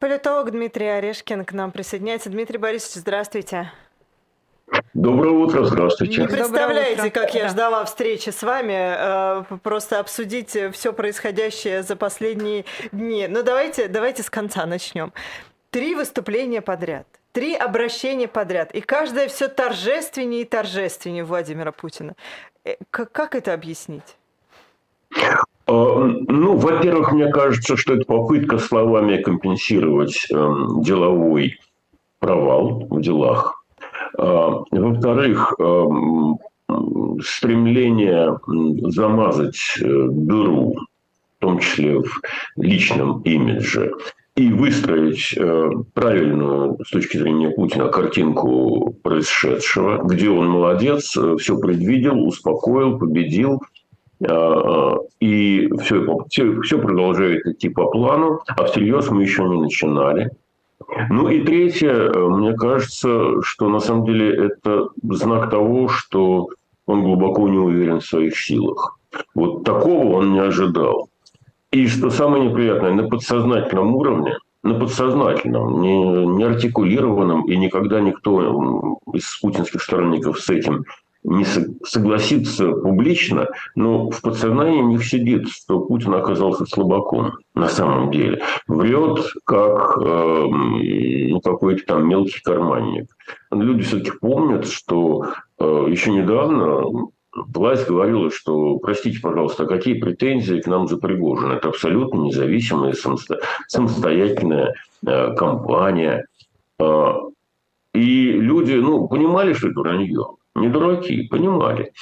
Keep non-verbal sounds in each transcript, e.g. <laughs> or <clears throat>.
Политолог Дмитрий Орешкин к нам присоединяется. Дмитрий Борисович, здравствуйте. Доброе утро, здравствуйте. Не представляете, как я ждала встречи с вами, э, просто обсудить все происходящее за последние дни. Но ну, давайте, давайте с конца начнем. Три выступления подряд, три обращения подряд, и каждое все торжественнее и торжественнее Владимира Путина. Э, как это объяснить? А, ну, во-первых, мне кажется, что это попытка словами компенсировать эм, деловой провал в делах. А, во-вторых, эм, стремление замазать э, дыру, в том числе в личном имидже, и выстроить э, правильную с точки зрения Путина картинку происшедшего, где он молодец, э, все предвидел, успокоил, победил – и все, все, все продолжает идти по плану, а всерьез мы еще не начинали. Ну и третье, мне кажется, что на самом деле это знак того, что он глубоко не уверен в своих силах. Вот такого он не ожидал. И что самое неприятное, на подсознательном уровне, на подсознательном, не, не артикулированном, и никогда никто из путинских сторонников с этим не согласиться публично, но в подсознании них сидит, что Путин оказался слабаком на самом деле. Врет, как э, какой-то там мелкий карманник. Люди все-таки помнят, что э, еще недавно власть говорила, что, простите, пожалуйста, а какие претензии к нам за Пригожин? Это абсолютно независимая, самостоятельная э, компания. Э, и люди ну, понимали, что это вранье не дураки, понимали.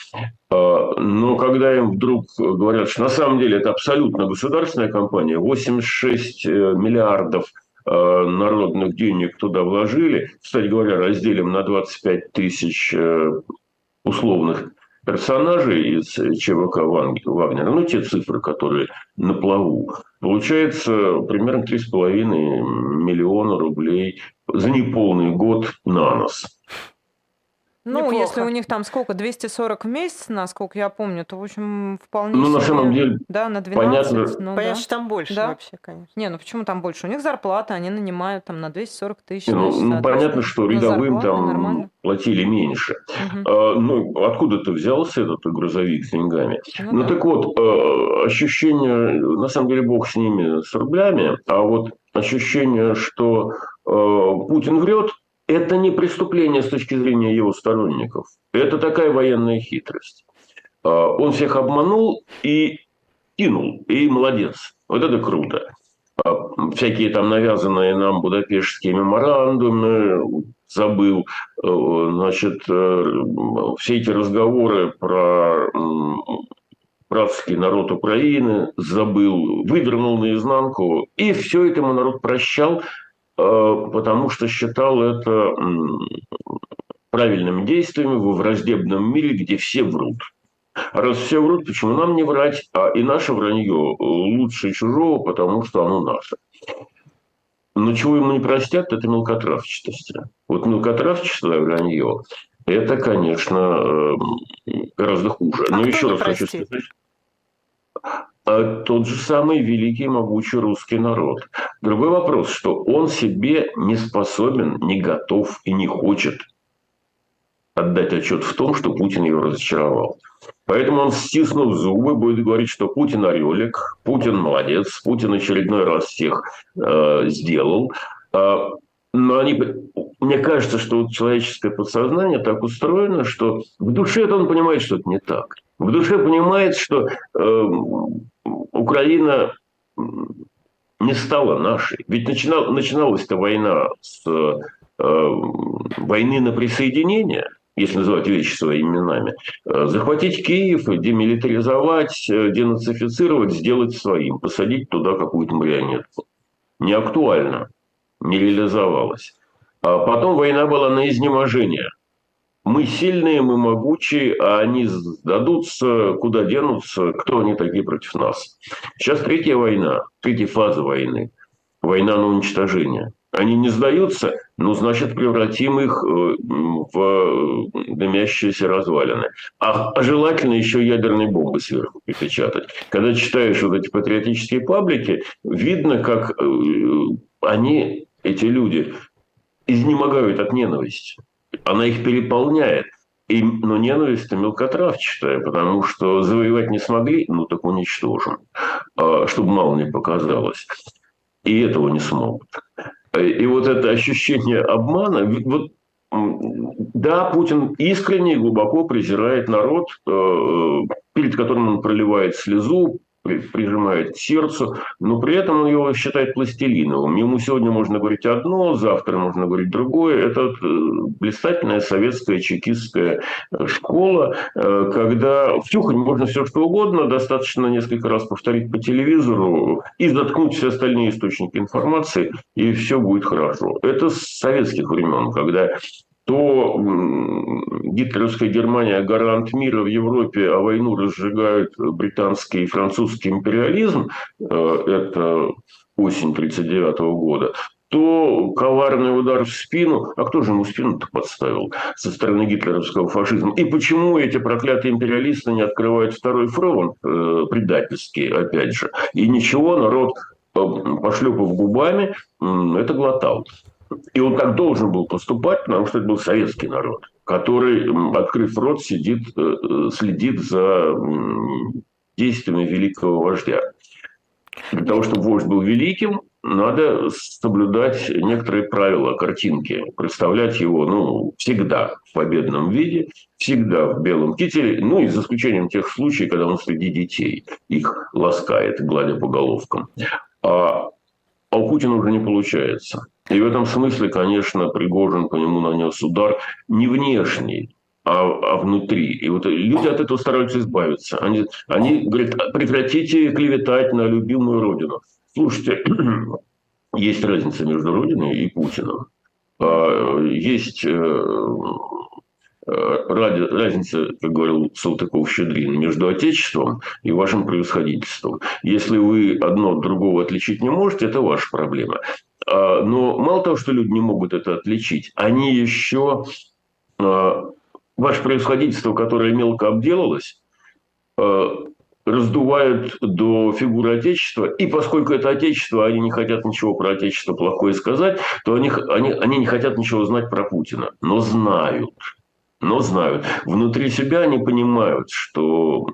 А, но когда им вдруг говорят, что на самом деле это абсолютно государственная компания, 86 э, миллиардов э, народных денег туда вложили, кстати говоря, разделим на 25 тысяч э, условных персонажей из ЧВК Вагнера, ну, те цифры, которые на плаву, получается примерно 3,5 миллиона рублей за неполный год на нос. Ну, Неплохо. если у них там сколько, 240 в месяц, насколько я помню, то, в общем, вполне Ну, на самом деле, да, на 12. Понятно, ну, понятно да. что там больше да. вообще, конечно. Не, ну почему там больше? У них зарплата, они нанимают там на 240 тысяч. Ну, ну понятно, что ну, рядовым там нормально. платили меньше. Угу. А, ну, откуда ты взялся этот грузовик с деньгами? Ну, ну да. так вот, э, ощущение, на самом деле, бог с ними, с рублями, а вот ощущение, что э, Путин врет, это не преступление с точки зрения его сторонников. Это такая военная хитрость. А, он всех обманул и кинул. И молодец. Вот это круто. А, всякие там навязанные нам будапештские меморандумы, забыл, э, значит, э, все эти разговоры про братский народ Украины, забыл, вывернул наизнанку, и все это ему народ прощал, потому что считал это правильным действием во враждебном мире, где все врут. А раз все врут, почему нам не врать? А и наше вранье лучше чужого, потому что оно наше. Но чего ему не простят, это мелкотравчатость. Вот мелкотравчество и вранье, это, конечно, э, гораздо хуже. А Но еще раз простит? хочу сказать. А тот же самый великий могучий русский народ. Другой вопрос, что он себе не способен, не готов и не хочет отдать отчет в том, что Путин его разочаровал. Поэтому он, стиснув зубы, будет говорить, что Путин орелик, Путин молодец, Путин очередной раз всех э, сделал. Э, но они, мне кажется, что вот человеческое подсознание так устроено, что в душе он понимает, что это не так. В душе понимает, что э, Украина не стала нашей. Ведь начинал, начиналась-то война с э, войны на присоединение, если называть вещи своими именами, э, захватить Киев, демилитаризовать, э, денацифицировать, сделать своим, посадить туда какую-то марионетку. Не актуально, не реализовалось. А потом война была на изнеможение мы сильные, мы могучие, а они сдадутся, куда денутся, кто они такие против нас. Сейчас третья война, третья фаза войны. Война на уничтожение. Они не сдаются, ну, значит, превратим их э, в дымящиеся развалины. А, а желательно еще ядерные бомбы сверху припечатать. Когда читаешь вот эти патриотические паблики, видно, как э, они, эти люди, изнемогают от ненависти. Она их переполняет. И, но ненависть-то мелкотравчатая, потому что завоевать не смогли, ну так уничтожим, а, чтобы мало не показалось. И этого не смогут. И вот это ощущение обмана, вот да, Путин искренне и глубоко презирает народ, э, перед которым он проливает слезу, прижимает к сердцу, но при этом он его считает пластилиновым. Ему сегодня можно говорить одно, завтра можно говорить другое. Это э, блистательная советская чекистская э, школа, э, когда втюхать можно все что угодно, достаточно несколько раз повторить по телевизору и заткнуть все остальные источники информации, и все будет хорошо. Это с советских времен, когда то гитлеровская Германия гарант мира в Европе, а войну разжигают британский и французский империализм, э, это осень 1939 года, то коварный удар в спину, а кто же ему спину-то подставил со стороны гитлеровского фашизма? И почему эти проклятые империалисты не открывают второй фронт, э, предательский, опять же? И ничего, народ, э, пошлепав губами, это глотал. И он так должен был поступать, потому что это был советский народ, который, открыв рот, сидит, э, э, следит за действиями великого вождя. Для того, чтобы вождь был великим, надо соблюдать некоторые правила картинки, представлять его ну, всегда в победном виде, всегда в белом кителе, ну и за исключением тех случаев, когда он среди детей их ласкает, гладя по головкам. А, а у Путина уже не получается. И в этом смысле, конечно, Пригожин по нему нанес удар не внешний, а, а внутри. И вот люди от этого стараются избавиться. Они, они говорят, прекратите клеветать на любимую родину. Слушайте, <clears throat> есть разница между Родиной и Путиным. А, есть э, разница, как говорил Салтыков-Щедрин, между Отечеством и вашим превосходительством. Если вы одно от другого отличить не можете, это ваша проблема. А, но мало того, что люди не могут это отличить, они еще а, ваше происходительство, которое мелко обделалось, а, раздувают до фигуры Отечества. И поскольку это Отечество, они не хотят ничего про Отечество плохое сказать, то они, они, они не хотят ничего знать про Путина. Но знают. Но знают. Внутри себя они понимают, что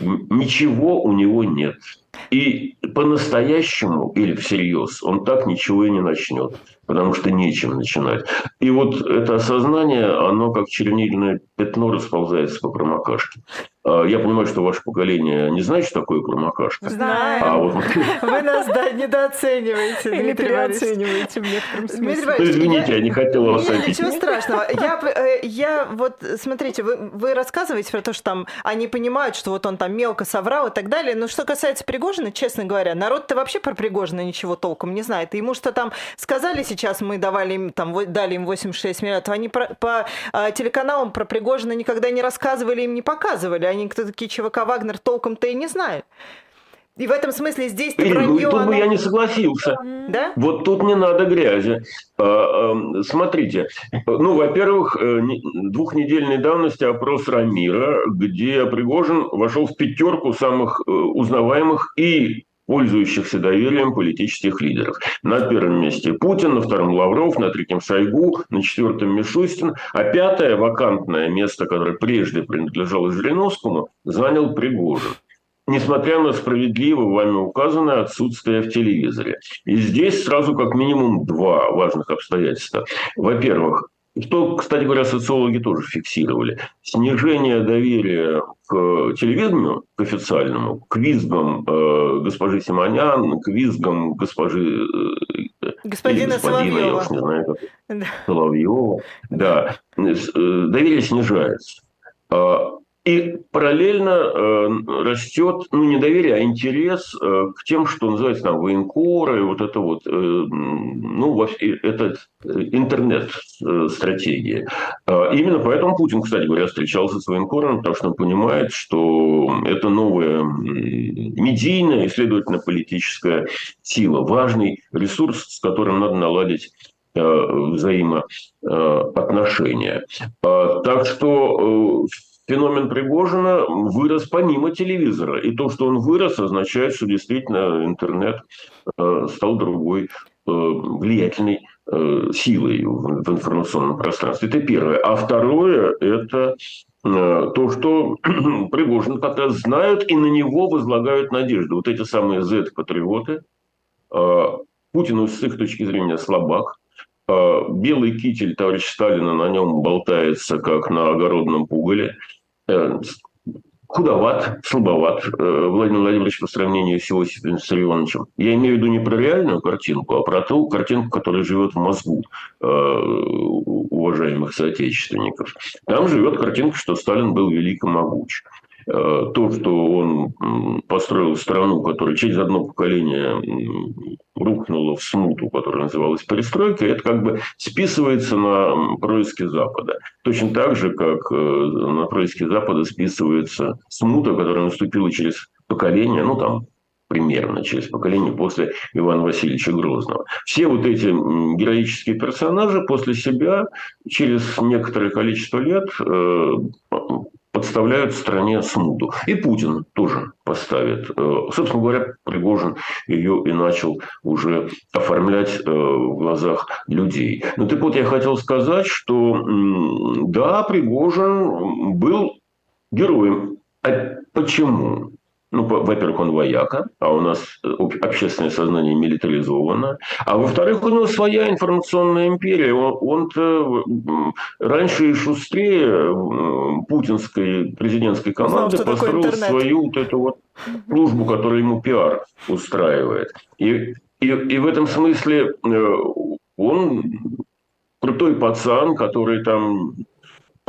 ничего у него нет. И по-настоящему или всерьез он так ничего и не начнет, потому что нечем начинать. И вот это осознание, оно как чернильное пятно расползается по промокашке. А, я понимаю, что ваше поколение не знает, что такое промокашка. Знаем. А вот... <laughs> Вы нас да, недооцениваете, Или переоцениваете в некотором смысле. Ну, извините, я не хотела вас обидеть. Ничего страшного. Я, э, я вот, смотрите, вы, вы рассказываете про то, что там они понимают, что вот он там мелко соврал и так далее. Но что касается Пригожина, честно говоря, народ-то вообще про Пригожина ничего толком не знает. ему что там сказали сейчас, мы давали им, там, дали им 86 миллионов, они про, по а, телеканалам про Пригожина никогда не рассказывали, им не показывали они кто такие ЧВК Вагнер толком-то и не знают. И в этом смысле здесь Ирина, вранье, тут оно... бы я не согласился. Да? Вот тут не надо грязи. А, смотрите, ну, во-первых, э, двухнедельной давности опрос Рамира, где Пригожин вошел в пятерку самых э, узнаваемых и пользующихся доверием политических лидеров. На первом месте Путин, на втором Лавров, на третьем Шойгу, на четвертом Мишустин, а пятое вакантное место, которое прежде принадлежало Жириновскому, занял Пригожин несмотря на справедливо вами указанное отсутствие в телевизоре. И здесь сразу как минимум два важных обстоятельства. Во-первых, что, кстати говоря, социологи тоже фиксировали. Снижение доверия к телевидению, к официальному, к визгам э, госпожи Симонян, к визгам госпожи... Э, Господина господина, Соловьева. Я уж не знаю, как... да. Соловьева. Да. Э, доверие снижается. А и параллельно э, растет, ну, не доверие, а интерес э, к тем, что называется там военкоры, вот это вот, э, ну, это интернет-стратегия. Э, именно поэтому Путин, кстати говоря, встречался с военкорами, потому что он понимает, что это новая медийная и, следовательно, политическая сила, важный ресурс, с которым надо наладить э, взаимоотношения. Э, так что феномен Пригожина вырос помимо телевизора. И то, что он вырос, означает, что действительно интернет э, стал другой э, влиятельной э, силой в информационном пространстве. Это первое. А второе – это то, что <clears throat> Пригожин как раз знают и на него возлагают надежду. Вот эти самые Z-патриоты, Путин с их точки зрения слабак, белый китель товарища Сталина на нем болтается, как на огородном пугале. Э, худоват, слабоват э, Владимир Владимирович по сравнению с Иосифом Виссарионовичем. Я имею в виду не про реальную картинку, а про ту картинку, которая живет в мозгу э, уважаемых соотечественников. Там живет картинка, что Сталин был велик и могуч. Э, то, что он построил страну, которая через одно поколение рухнула в смуту, которая называлась перестройкой, это как бы списывается на происки Запада. Точно так же, как э, на происки Запада списывается смута, которая наступила через поколение, ну там примерно через поколение после Ивана Васильевича Грозного. Все вот эти героические персонажи после себя через некоторое количество лет э, подставляют стране смуту. И Путин тоже поставит. Э, собственно говоря, Пригожин ее и начал уже оформлять э, в глазах людей. Ну так вот, я хотел сказать, что да, Пригожин был героем. А почему? Ну, во-первых, он вояка, а у нас э, общественное сознание милитаризовано. А во-вторых, у него своя информационная империя. Он-то раньше и шустрее путинской президентской команды Знал, построил свою вот эту вот службу, которая ему пиар устраивает. И, и, и в этом смысле э, он крутой пацан, который там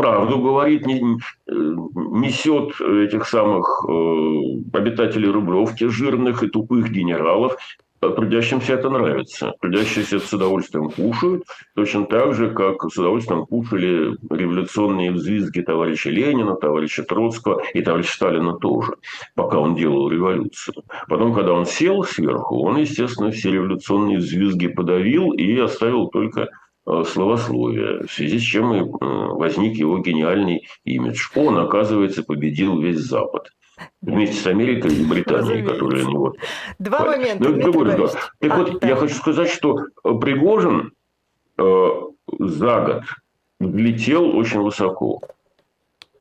правду говорит, не, несет этих самых э, обитателей Рублевки, жирных и тупых генералов. Трудящимся это нравится. Трудящиеся с удовольствием кушают, точно так же, как с удовольствием кушали революционные взвизги товарища Ленина, товарища Троцкого и товарища Сталина тоже, пока он делал революцию. Потом, когда он сел сверху, он, естественно, все революционные взвизги подавил и оставил только Э, словословия, в связи с чем и э, возник его гениальный имидж. Он, оказывается, победил весь Запад. Вместе с Америкой и Британией, которые они вот... Два момента, ну, другой да. Так а, вот, да. я хочу сказать, что Пригожин э, за год влетел очень высоко.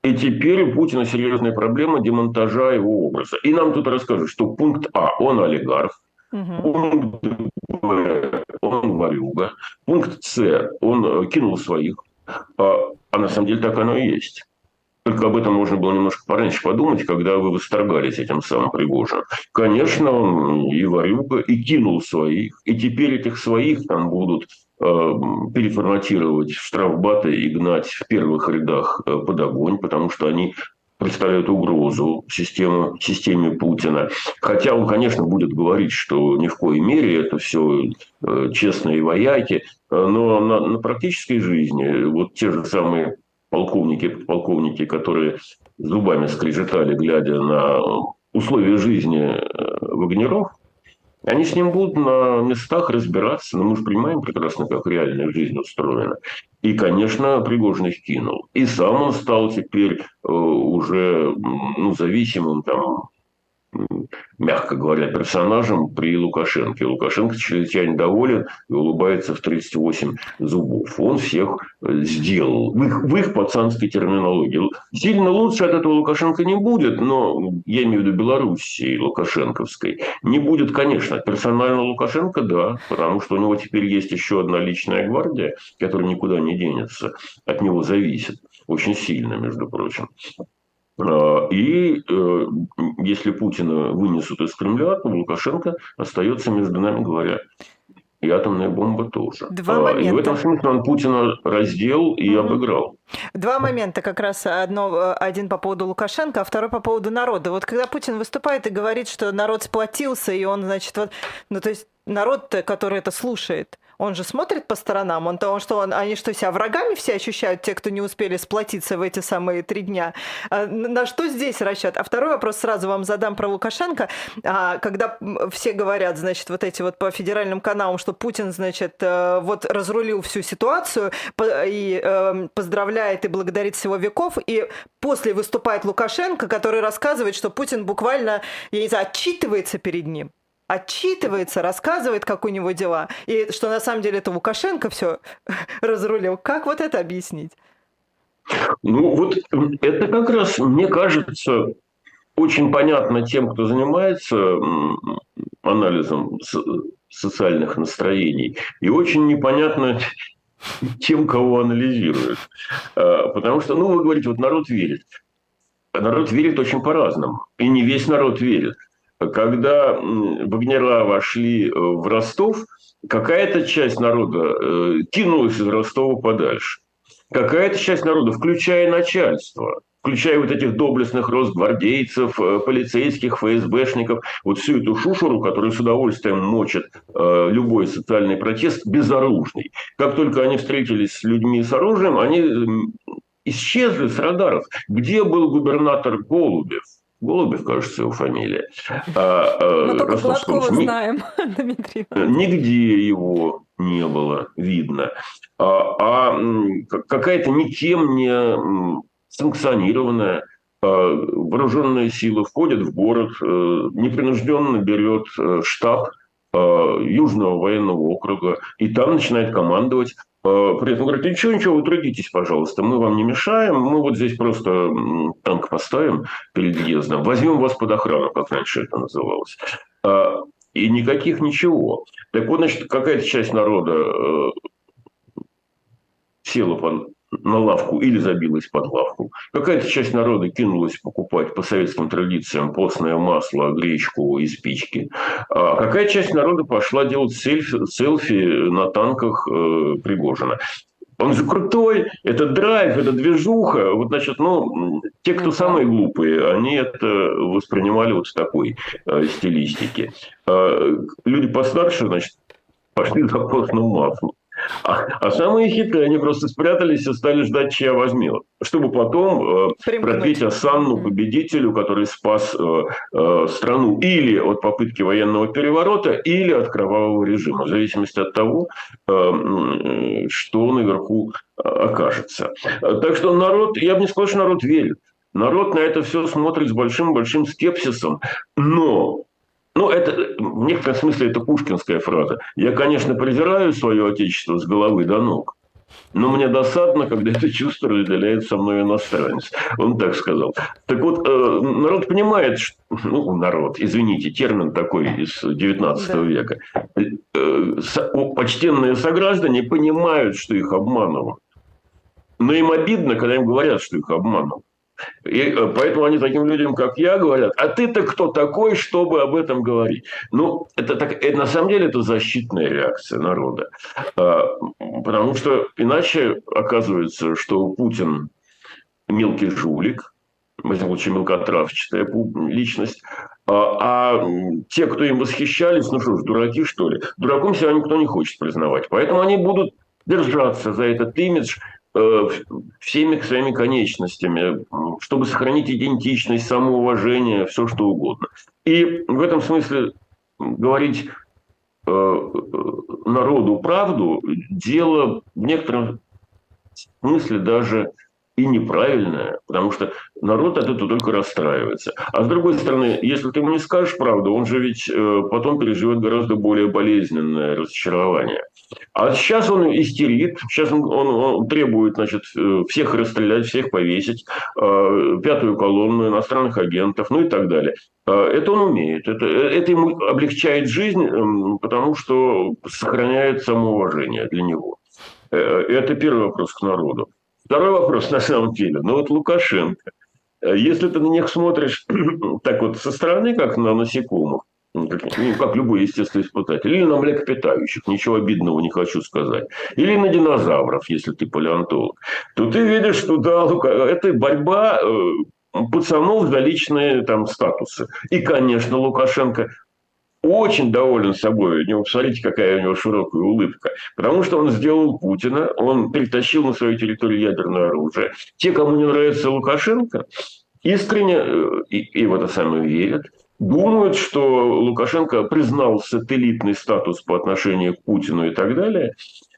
И теперь у Путина серьезная проблема демонтажа его образа. И нам тут расскажут, что пункт А, он олигарх, пункт Б, он варюга. Пункт С, он э, кинул своих. А, а на самом деле так оно и есть. Только об этом можно было немножко пораньше подумать, когда вы восторгались этим самым Пригожиным. Конечно, он и варюга, и кинул своих. И теперь этих своих там будут э, переформатировать в штрафбаты и гнать в первых рядах э, под огонь, потому что они представляют угрозу системе, системе Путина. Хотя он, конечно, будет говорить, что ни в коей мере это все э, честные вояки, но на, на практической жизни вот те же самые полковники, полковники, которые зубами скрежетали, глядя на условия жизни э, Вагнеров, они с ним будут на местах разбираться, но мы же понимаем прекрасно, как реальная жизнь устроена. И, конечно, Пригожин их кинул. И сам он стал теперь э, уже ну, зависимым там, мягко говоря, персонажем при Лукашенко. Лукашенко чрезвычайно доволен и улыбается в 38 зубов. Он всех э, сделал в их, в их пацанской терминологии. Сильно лучше от этого Лукашенко не будет, но я имею в виду Белоруссии Лукашенковской. Не будет, конечно. Персонально Лукашенко, да, потому что у него теперь есть еще одна личная гвардия, которая никуда не денется. От него зависит. Очень сильно, между прочим. А, и э, если Путина вынесут из Кремля, то Лукашенко остается, между нами говоря, и атомная бомба тоже. Два момента. И в этом смысле он Путина раздел и угу. обыграл. Два момента, как раз одно, э, один по поводу Лукашенко, а второй по поводу народа. Вот когда Путин выступает и говорит, что народ сплотился, и он, значит, вот, ну то есть народ, который это слушает, Он же смотрит по сторонам, он, он что, он, они что, себя врагами все ощущают, те, кто не успели сплотиться в эти самые три дня? А, на что здесь расчет? А второй вопрос сразу вам задам про Лукашенко. А, когда все говорят, значит, вот эти вот по федеральным каналам, что Путин, значит, э, вот разрулил всю ситуацию и эм, поздравляет и благодарит всего веков, и после выступает Лукашенко, который рассказывает, что Путин буквально, я не знаю, отчитывается перед ним отчитывается, рассказывает, как у него дела, и что на самом деле это Лукашенко все <laughs> разрулил. Как вот это объяснить? Ну, вот это как раз, мне кажется, очень понятно тем, кто занимается анализом социальных настроений, и очень непонятно <laughs> тем, кого анализируют. А, потому что, ну, вы говорите, вот народ верит. Народ верит очень по-разному. И не весь народ верит. Когда Вагнера вошли э, в Ростов, какая-то часть народа э, кинулась из Ростова подальше. Какая-то часть народа, включая начальство, включая вот этих доблестных росгвардейцев, э, полицейских, ФСБшников, вот всю эту шушуру, которая с удовольствием мочит любой социальный протест, безоружный. Как только они встретились с людьми с оружием, они исчезли с радаров. Где был губернатор Голубев? Голубев, кажется, его фамилия. <laughs> А, а, Мы только Гладкова знаем, <laughs> Дмитрий. Нигде его не было видно. А, а какая-то никем не санкционированная а, вооруженная сила входит в город, э, непринужденно берет э, штаб а, Южного военного округа, и там начинает командовать. А, при этом говорит, ничего, ничего, вы трудитесь, пожалуйста, мы вам не мешаем, мы вот здесь просто танк поставим перед въездом, возьмем вас под охрану, как раньше это называлось. И никаких ничего. Так вот, значит, какая-то часть народа э, села под на лавку или забилась под лавку. Какая-то часть народа кинулась покупать по советским традициям постное масло, гречку и спички. А какая часть народа пошла делать селфи, селфи на танках э, Пригожина. Он же крутой, это драйв, это движуха. Вот, значит, ну, те, кто самые глупые, они это воспринимали вот в такой э, стилистике. Э, люди постарше, значит, пошли за постным маслом. А, а самые хитрые, они просто спрятались и стали ждать, чья возьмет. Чтобы потом э, продлить осанну победителю, который спас э, э, страну или от попытки военного переворота, или от кровавого режима, в зависимости от того, э, что наверху э, окажется. Так что народ, я бы не сказал, что народ верит. Народ на это все смотрит с большим-большим скепсисом. Но ну, это в некотором смысле это пушкинская фраза. Я, конечно, презираю свое отечество с головы до ног, но мне досадно, когда это чувство разделяет со мной иностранец. Он так сказал. Так вот, э, народ понимает, что, ну, народ, извините, термин такой из 19 да. века. Э, почтенные сограждане понимают, что их обманывают. Но им обидно, когда им говорят, что их обманывают. И э, поэтому они таким людям, как я, говорят, а ты-то кто такой, чтобы об этом говорить? Ну, это, так, это на самом деле это защитная реакция народа. А, потому что иначе оказывается, что Путин мелкий жулик, в этом случае мелкотравчатая личность, а, а те, кто им восхищались, ну что ж, дураки, что ли? Дураком себя никто не хочет признавать. Поэтому они будут держаться за этот имидж – всеми своими конечностями, чтобы сохранить идентичность, самоуважение, все что угодно. И в этом смысле говорить э, народу правду дело в некотором смысле даже и неправильное, потому что народ от этого только расстраивается. А с другой стороны, если ты ему не скажешь правду, он же ведь э, потом переживет гораздо более болезненное разочарование. А сейчас он истерит, сейчас он, он, он требует значит, э, всех расстрелять, всех повесить, э, пятую колонну иностранных агентов, ну и так далее. Это он умеет, это, это ему облегчает жизнь, эм, потому что сохраняет самоуважение для него. Это первый вопрос к народу. Второй вопрос на самом деле. Ну вот Лукашенко. Если ты на них смотришь <clears throat> так вот со стороны, как на насекомых, ну, как, ну, как любой естественный испытатель, или на млекопитающих, ничего обидного не хочу сказать, или на динозавров, если ты палеонтолог, то ты видишь, что да, это борьба э, пацанов за личные там статусы. И, конечно, Лукашенко очень доволен собой. У него, посмотрите, какая у него широкая улыбка. Потому что он сделал Путина, он перетащил на свою территорию ядерное оружие. Те, кому не нравится Лукашенко, искренне э, и, и в это самое верят, думают, что Лукашенко признал сателлитный статус по отношению к Путину и так далее,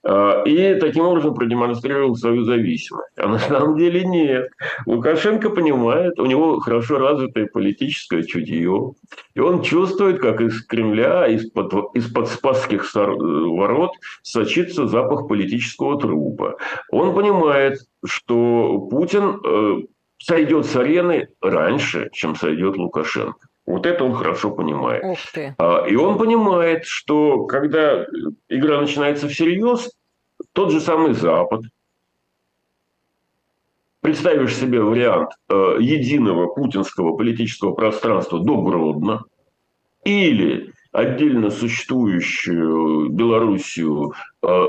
а, и таким образом продемонстрировал свою зависимость. А на самом деле нет. Лукашенко понимает, у него хорошо развитое политическое чутье, и он чувствует, как из Кремля, из-под, из-под спасских ворот сочится запах политического трупа. Он понимает, что Путин э, сойдет с арены раньше, чем сойдет Лукашенко. Вот это он хорошо понимает. Ух ты. А, и он понимает, что когда игра начинается всерьез, тот же самый Запад, представишь себе вариант э, единого путинского политического пространства до Гродно или отдельно существующую Белоруссию, э,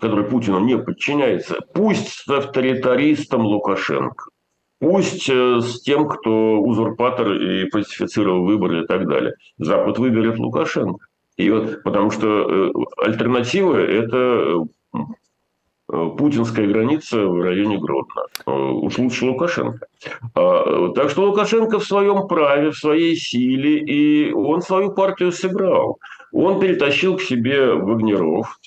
которой Путину не подчиняется, пусть с авторитаристом Лукашенко. Пусть э, с тем, кто узурпатор и фальсифицировал выборы и так далее. Запад выберет Лукашенко. И вот, потому что э, альтернатива – это э, путинская граница в районе Гродно. Уж лучше Лукашенко. А, так что Лукашенко в своем праве, в своей силе, и он свою партию сыграл. Он перетащил к себе Вагнеров,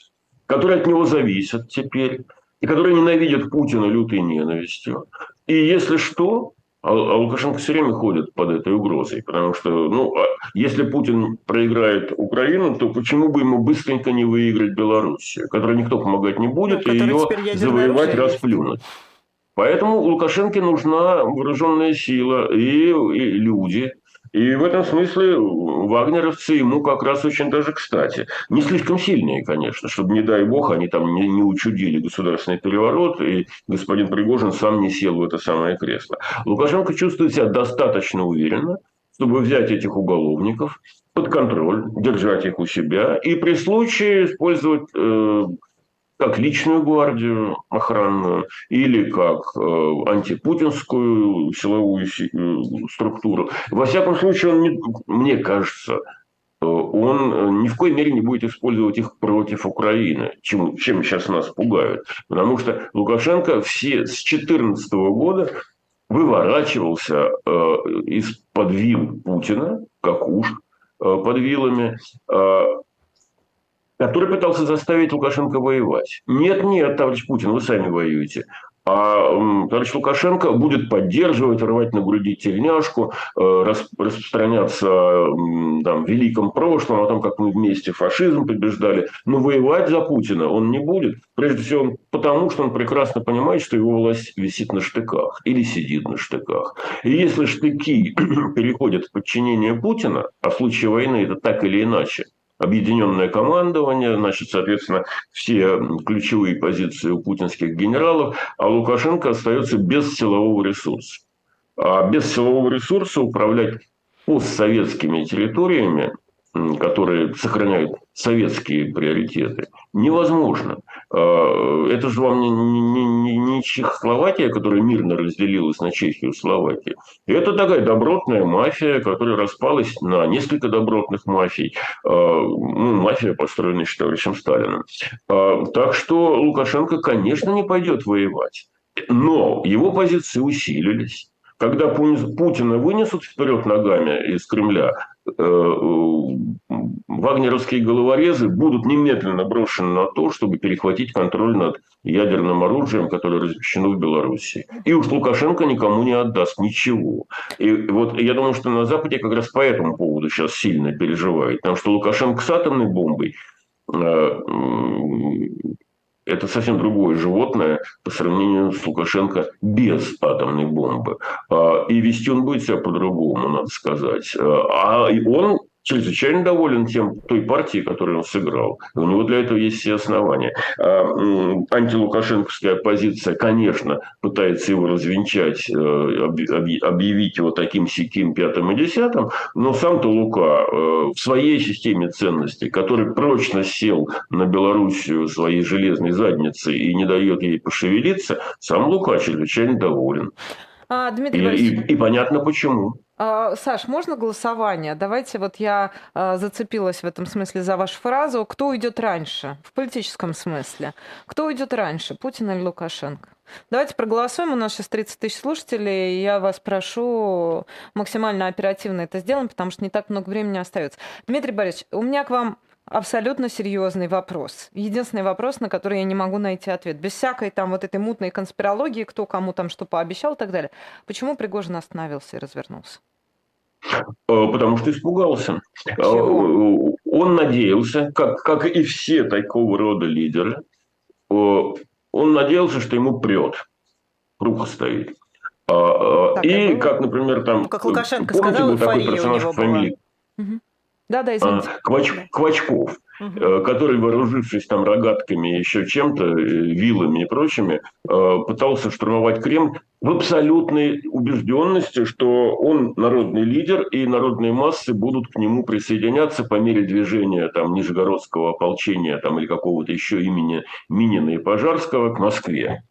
которые от него зависят теперь, и которые ненавидят Путина лютой ненавистью. И если что, а, а Лукашенко все время ходит под этой угрозой, потому что, ну, а если Путин проиграет Украину, то почему бы ему быстренько не выиграть Белоруссию, которой никто помогать не будет, ну, и ее завоевать, расплюнуть. Поэтому Лукашенко нужна вооруженная сила и, и люди, и в этом смысле вагнеровцы ему как раз очень даже кстати. Не слишком сильные, конечно, чтобы, не дай бог, они там не, не учудили государственный переворот, и господин Пригожин сам не сел в это самое кресло. Лукашенко чувствует себя достаточно уверенно, чтобы взять этих уголовников под контроль, держать их у себя и при случае использовать э, как личную гвардию охранную или как э, антипутинскую силовую э, структуру. Во всяком случае, он, не, мне кажется, э, он ни в коей мере не будет использовать их против Украины, чем, чем сейчас нас пугают. Потому что Лукашенко все с 2014 года выворачивался из-под вил Путина, как уж под вилами, э, который пытался заставить Лукашенко воевать. Нет, нет, товарищ Путин, вы сами воюете. А товарищ Лукашенко будет поддерживать, рвать на груди тельняшку, э, распространяться там, в великом прошлом, о том, как мы вместе фашизм побеждали. Но воевать за Путина он не будет. Прежде всего, потому что он прекрасно понимает, что его власть висит на штыках или сидит на штыках. И если штыки <clears throat> переходят в подчинение Путина, а в случае войны это так или иначе, объединенное командование, значит, соответственно, все ключевые позиции у путинских генералов, а Лукашенко остается без силового ресурса. А без силового ресурса управлять постсоветскими территориями которые сохраняют советские приоритеты, невозможно. А, это же вам не, не, не, не Чехословакия, которая мирно разделилась на Чехию и Словакию. Это такая добротная мафия, которая распалась на несколько добротных мафий. А, ну, мафия, построенная еще товарищем Сталиным. А, так что Лукашенко, конечно, не пойдет воевать. Но его позиции усилились когда Путина вынесут вперед ногами из Кремля, вагнеровские головорезы будут немедленно брошены на то, чтобы перехватить контроль над ядерным оружием, которое размещено в Беларуси. И уж Лукашенко никому не отдаст ничего. И вот я думаю, что на Западе как раз по этому поводу сейчас сильно переживают. Потому что Лукашенко с атомной бомбой э, это совсем другое животное по сравнению с Лукашенко без атомной бомбы. А, и вести он будет себя по-другому, надо сказать. А он чрезвычайно доволен тем, той партией, которую он сыграл. У него для этого есть все основания. А, антилукашенковская оппозиция, конечно, пытается его развенчать, э, объявить его таким сяким пятым и десятым, но сам-то Лука э, в своей системе ценностей, который прочно сел на Белоруссию своей железной задницей и не дает ей пошевелиться, сам Лука чрезвычайно доволен. А, Дмитрий и, и, и понятно почему. А, Саш, можно голосование? Давайте вот я а, зацепилась в этом смысле за вашу фразу. Кто уйдет раньше? В политическом смысле. Кто уйдет раньше, Путин или Лукашенко? Давайте проголосуем. У нас сейчас 30 тысяч слушателей. Я вас прошу максимально оперативно это сделаем, потому что не так много времени остается. Дмитрий Борисович, у меня к вам абсолютно серьезный вопрос. Единственный вопрос, на который я не могу найти ответ. Без всякой там вот этой мутной конспирологии, кто кому там что пообещал и так далее. Почему Пригожин остановился и развернулся? Э, потому что испугался. Чего? Э, он надеялся, как, как и все такого рода лидеры, э, он надеялся, что ему прет. Рука стоит. А, так, и как, например, там... Ну, как Лукашенко помните, сказал, был такой персонаж фамилии? Угу. Да, да, извините. А, Квач, Квачков, угу. который, вооружившись там рогатками, еще чем-то, э, вилами и прочими, э, пытался штурмовать Кремль в абсолютной убежденности, что он народный лидер, и народные массы будут к нему присоединяться по мере движения там, Нижегородского ополчения там, или какого-то еще имени Минина и Пожарского к Москве.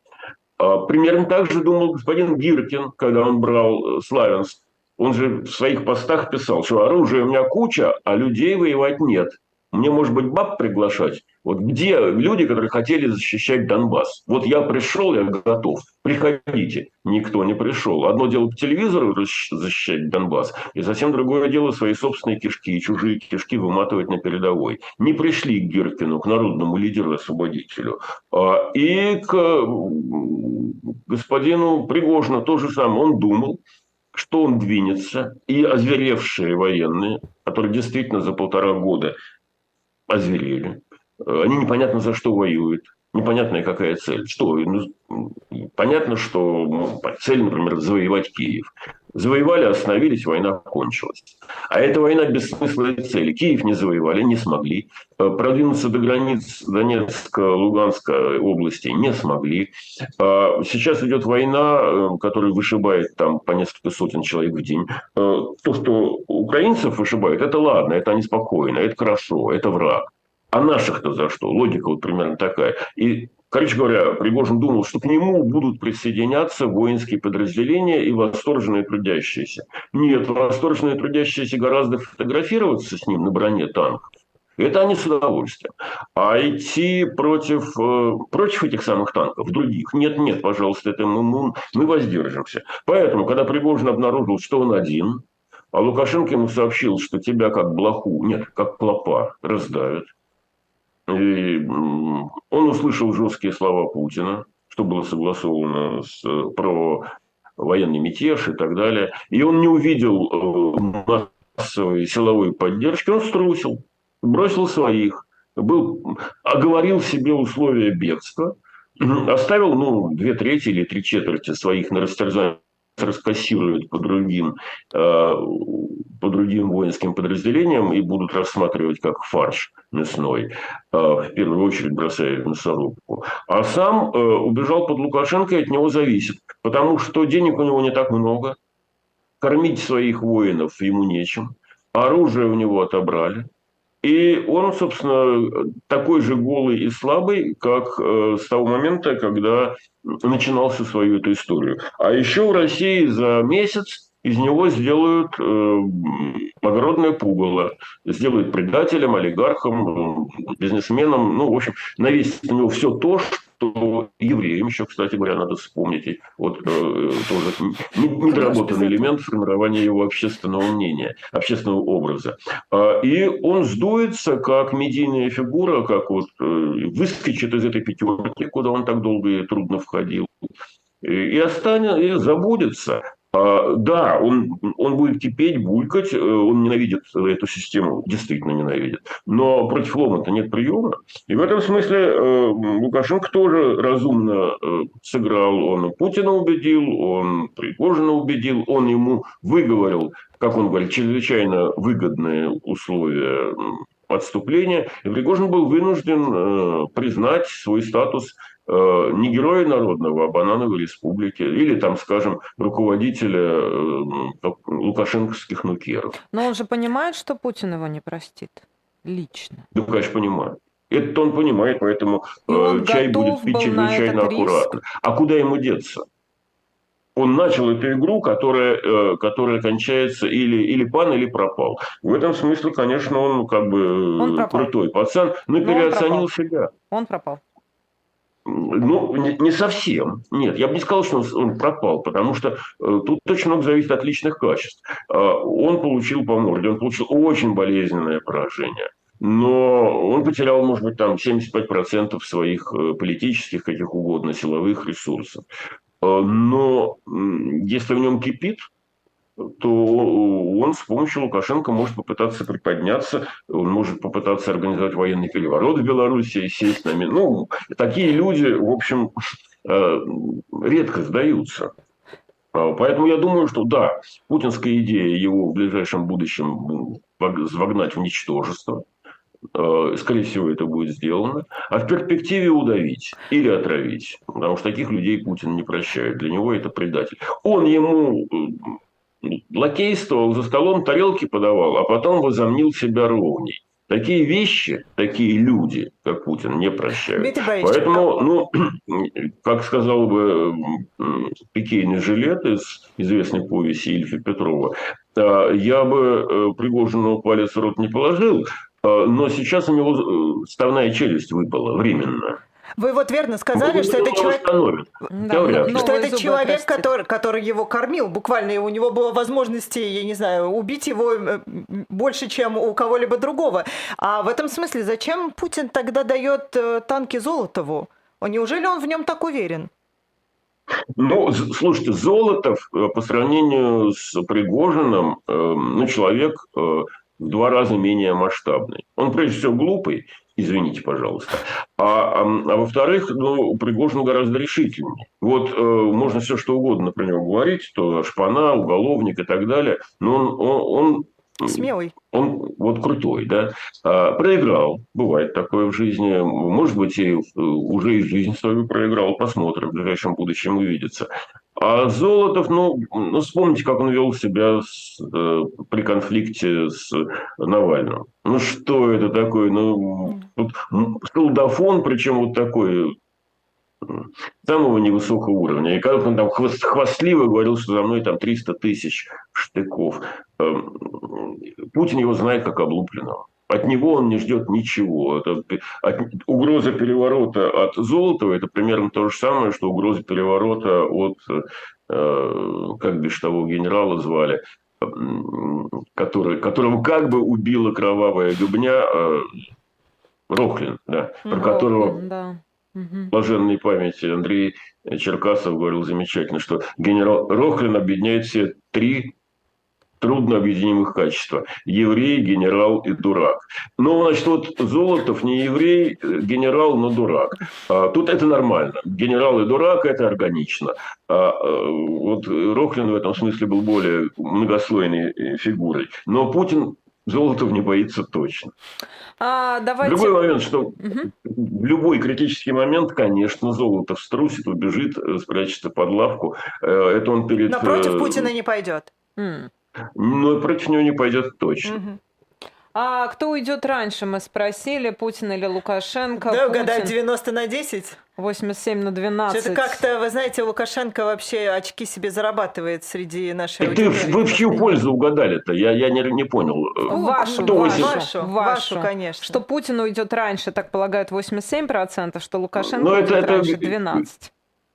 А, примерно так же думал господин Гиркин, когда он брал Славянск он же в своих постах писал, что оружия у меня куча, а людей воевать нет. Мне, может быть, баб приглашать? Вот где люди, которые хотели защищать Донбасс? Вот я пришел, я готов. Приходите. Никто не пришел. Одно дело по телевизору защищать Донбасс, и совсем другое дело свои собственные кишки и чужие кишки выматывать на передовой. Не пришли к Гиркину, к народному лидеру-освободителю. А, и к господину Пригожину то же самое. Он думал, что он двинется, и озверевшие военные, которые действительно за полтора года озверели, э, они непонятно за что воюют, непонятная какая цель. Что? Ну, понятно, что цель, например, завоевать Киев. Завоевали, остановились, война кончилась. А эта война без смысла и цели. Киев не завоевали, не смогли. Э, продвинуться до границ Донецка, Луганской области не смогли. А сейчас идет война, э, которая вышибает там по несколько сотен человек в день. Э, то, что украинцев вышибают, это ладно, это они спокойно, это хорошо, это враг. А наших-то за что? Логика вот примерно такая. И Короче говоря, Пригожин думал, что к нему будут присоединяться воинские подразделения и восторженные трудящиеся. Нет, восторженные трудящиеся гораздо фотографироваться с ним на броне танков. Это они с удовольствием. А идти против, э, против этих самых танков, других, нет, нет, пожалуйста, это мы, мы, мы воздержимся. Поэтому, когда Пригожин обнаружил, что он один, а Лукашенко ему сообщил, что тебя как блоху, нет, как клопа раздавят, и он услышал жесткие слова Путина, что было согласовано с, про военный мятеж и так далее. И он не увидел э, массовой силовой поддержки, он струсил, бросил своих, был, оговорил себе условия бегства, <clears throat> оставил ну, две трети или три четверти своих на растерзание раскассируют по другим, э, по другим воинским подразделениям и будут рассматривать как фарш мясной, э, в первую очередь бросая в мясорубку. А сам э, убежал под Лукашенко и от него зависит, потому что денег у него не так много, кормить своих воинов ему нечем, оружие у него отобрали, и он, собственно, такой же голый и слабый, как э, с того момента, когда начинал всю свою эту историю. А еще в России за месяц из него сделают э, огородное пугало, сделают предателем, олигархом, бизнесменом, ну, в общем, навесит на него все то, что евреям еще, кстати говоря, надо вспомнить. Вот э, тоже недоработанный элемент формирования его общественного мнения, общественного образа. А, и он сдуется как медийная фигура, как вот э, выскочит из этой пятерки, куда он так долго и трудно входил и останется, и забудется. А, да, он, он будет кипеть, булькать, э, он ненавидит эту систему, действительно ненавидит. Но против лома-то нет приема. И в этом смысле э, Лукашенко тоже разумно э, сыграл. Он Путина убедил, он Пригожина убедил, он ему выговорил, как он говорит, чрезвычайно выгодные условия отступления. И Пригожин был вынужден признать свой статус не героя народного, а банановой республики, или там, скажем, руководителя э, лукашенковских нукеров. Но он же понимает, что Путин его не простит лично. Да, конечно, понимает. Это он понимает, поэтому э, чай будет пить чрезвычайно аккуратно. А куда ему деться? Он начал эту игру, которая, э, которая кончается или, или пан, или пропал. В этом смысле, конечно, он как бы он крутой пацан, но, но переоценил он себя. Он пропал. Ну, не совсем. Нет, я бы не сказал, что он пропал, потому что э, тут очень много зависит от личных качеств. Э, он получил по морде, он получил очень болезненное поражение. Но он потерял, может быть, там 75% своих э, политических, каких угодно, силовых ресурсов. Но если в нем кипит, то он с помощью Лукашенко может попытаться приподняться, он может попытаться организовать военный переворот в Беларуси, сесть на... Ну, такие люди, в общем, э, редко сдаются. А, поэтому я думаю, что да, путинская идея его в ближайшем будущем вогнать в ничтожество, э, скорее всего, это будет сделано, а в перспективе удавить или отравить, потому что таких людей Путин не прощает. Для него это предатель. Он ему лакействовал за столом, тарелки подавал, а потом возомнил себя ровней. Такие вещи, такие люди, как Путин, не прощают. Поэтому, ну, <clears throat> как сказал бы пикейный жилет из известной повести Ильфа Петрова, э, я бы э, Пригожину палец в рот не положил, э, но сейчас у него ставная челюсть выпала временно. Вы вот верно сказали, ну, что это человек, да, что это человек, который, который его кормил. Буквально у него было возможности, я не знаю, убить его э, больше, чем у кого-либо другого. А в этом смысле, зачем Путин тогда дает э, танки Золотову? Неужели он в нем так уверен? Ну, слушайте, Золотов э, по сравнению с Пригожиным, ну, человек в два раза менее масштабный. Он, прежде всего, глупый, извините, пожалуйста. А, а, а во-вторых, ну, Пригожин гораздо решительнее. Вот э, можно все что угодно про него говорить, то шпана, уголовник и так далее, но он, он, он Смелый. Он вот крутой, да. А, проиграл. Бывает такое в жизни. Может быть, и уже и жизнь свою проиграл. Посмотрим. В ближайшем будущем увидится. А Золотов, ну, ну вспомните, как он вел себя с, э, при конфликте с Навальным. Ну, что это такое? Ну, тут солдафон, причем вот такой самого невысокого уровня. И как он там хвост, хвастливо говорил, что за мной там 300 тысяч штыков. Эм, Путин его знает как облупленного. От него он не ждет ничего. Это, от, угроза переворота от Золотого – это примерно то же самое, что угроза переворота от, э, как бишь того генерала звали, который, которого как бы убила кровавая губня э, Рохлин, да, про Рохлин, которого да. Угу. Блаженной памяти Андрей Черкасов говорил замечательно, что генерал Рохлин объединяет все три трудно объединимых качества. Еврей, генерал и дурак. Но, значит, вот Золотов не еврей, генерал, но дурак. А, тут это нормально. Генерал и дурак – это органично. А, а, вот Рохлин в этом смысле был более многослойной фигурой. Но Путин Золотов не боится точно. А, давайте... Другой момент, что угу. в любой критический момент, конечно, Золотов струсит, убежит, э, спрячется под лавку. Э, это он перед... Но против э, Путина не пойдет. Но против него не пойдет точно. Угу. А кто уйдет раньше, мы спросили, Путин или Лукашенко? Да, угадать 90 на 10? 87 на 12. Это как-то, вы знаете, Лукашенко вообще очки себе зарабатывает среди нашей Ты, Вы в чью пользу угадали-то? Я, я не, не понял. Вашу, Кто вашу, вашу, вашу, конечно. Что Путин уйдет раньше, так полагают, 87%, что Лукашенко Но уйдет это, раньше 12%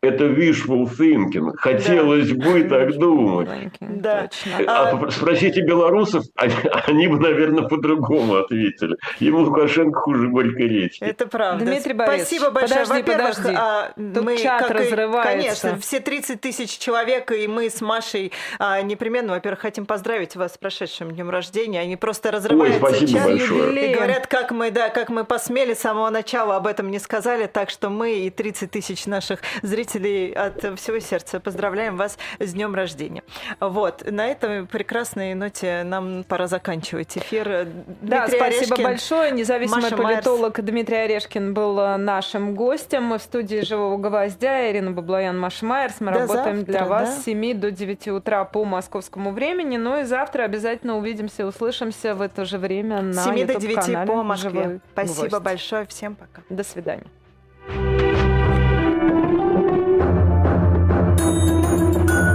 это wishful thinking. Хотелось да. бы так думать. Да. А, а спросите белорусов, <laughs> они, они бы, наверное, по-другому ответили. Ему Лукашенко хуже горькой речи. Это правда. Дмитрий Борисович, Спасибо большое. Подожди, подожди. А, Тут мы, чат как разрывается. конечно, все 30 тысяч человек, и мы с Машей а, непременно, во-первых, хотим поздравить вас с прошедшим днем рождения. Они просто разрываются. Ой, спасибо чат, большое. И говорят, как мы, да, как мы посмели с самого начала об этом не сказали, так что мы и 30 тысяч наших зрителей зрителей от всего сердца поздравляем вас с днем рождения. Вот, на этой прекрасной ноте нам пора заканчивать эфир. Да, Дмитрий спасибо Орешкин, большое. Независимый Маша политолог Майерс. Дмитрий Орешкин был нашим гостем. Мы в студии «Живого гвоздя». Ирина Баблоян, Маша Майерс. Мы до работаем завтра, для вас да? с 7 до 9 утра по московскому времени. Ну и завтра обязательно увидимся, услышимся в это же время на 7 до 9 по Москве. Спасибо гвоздь. большое. Всем пока. До свидания.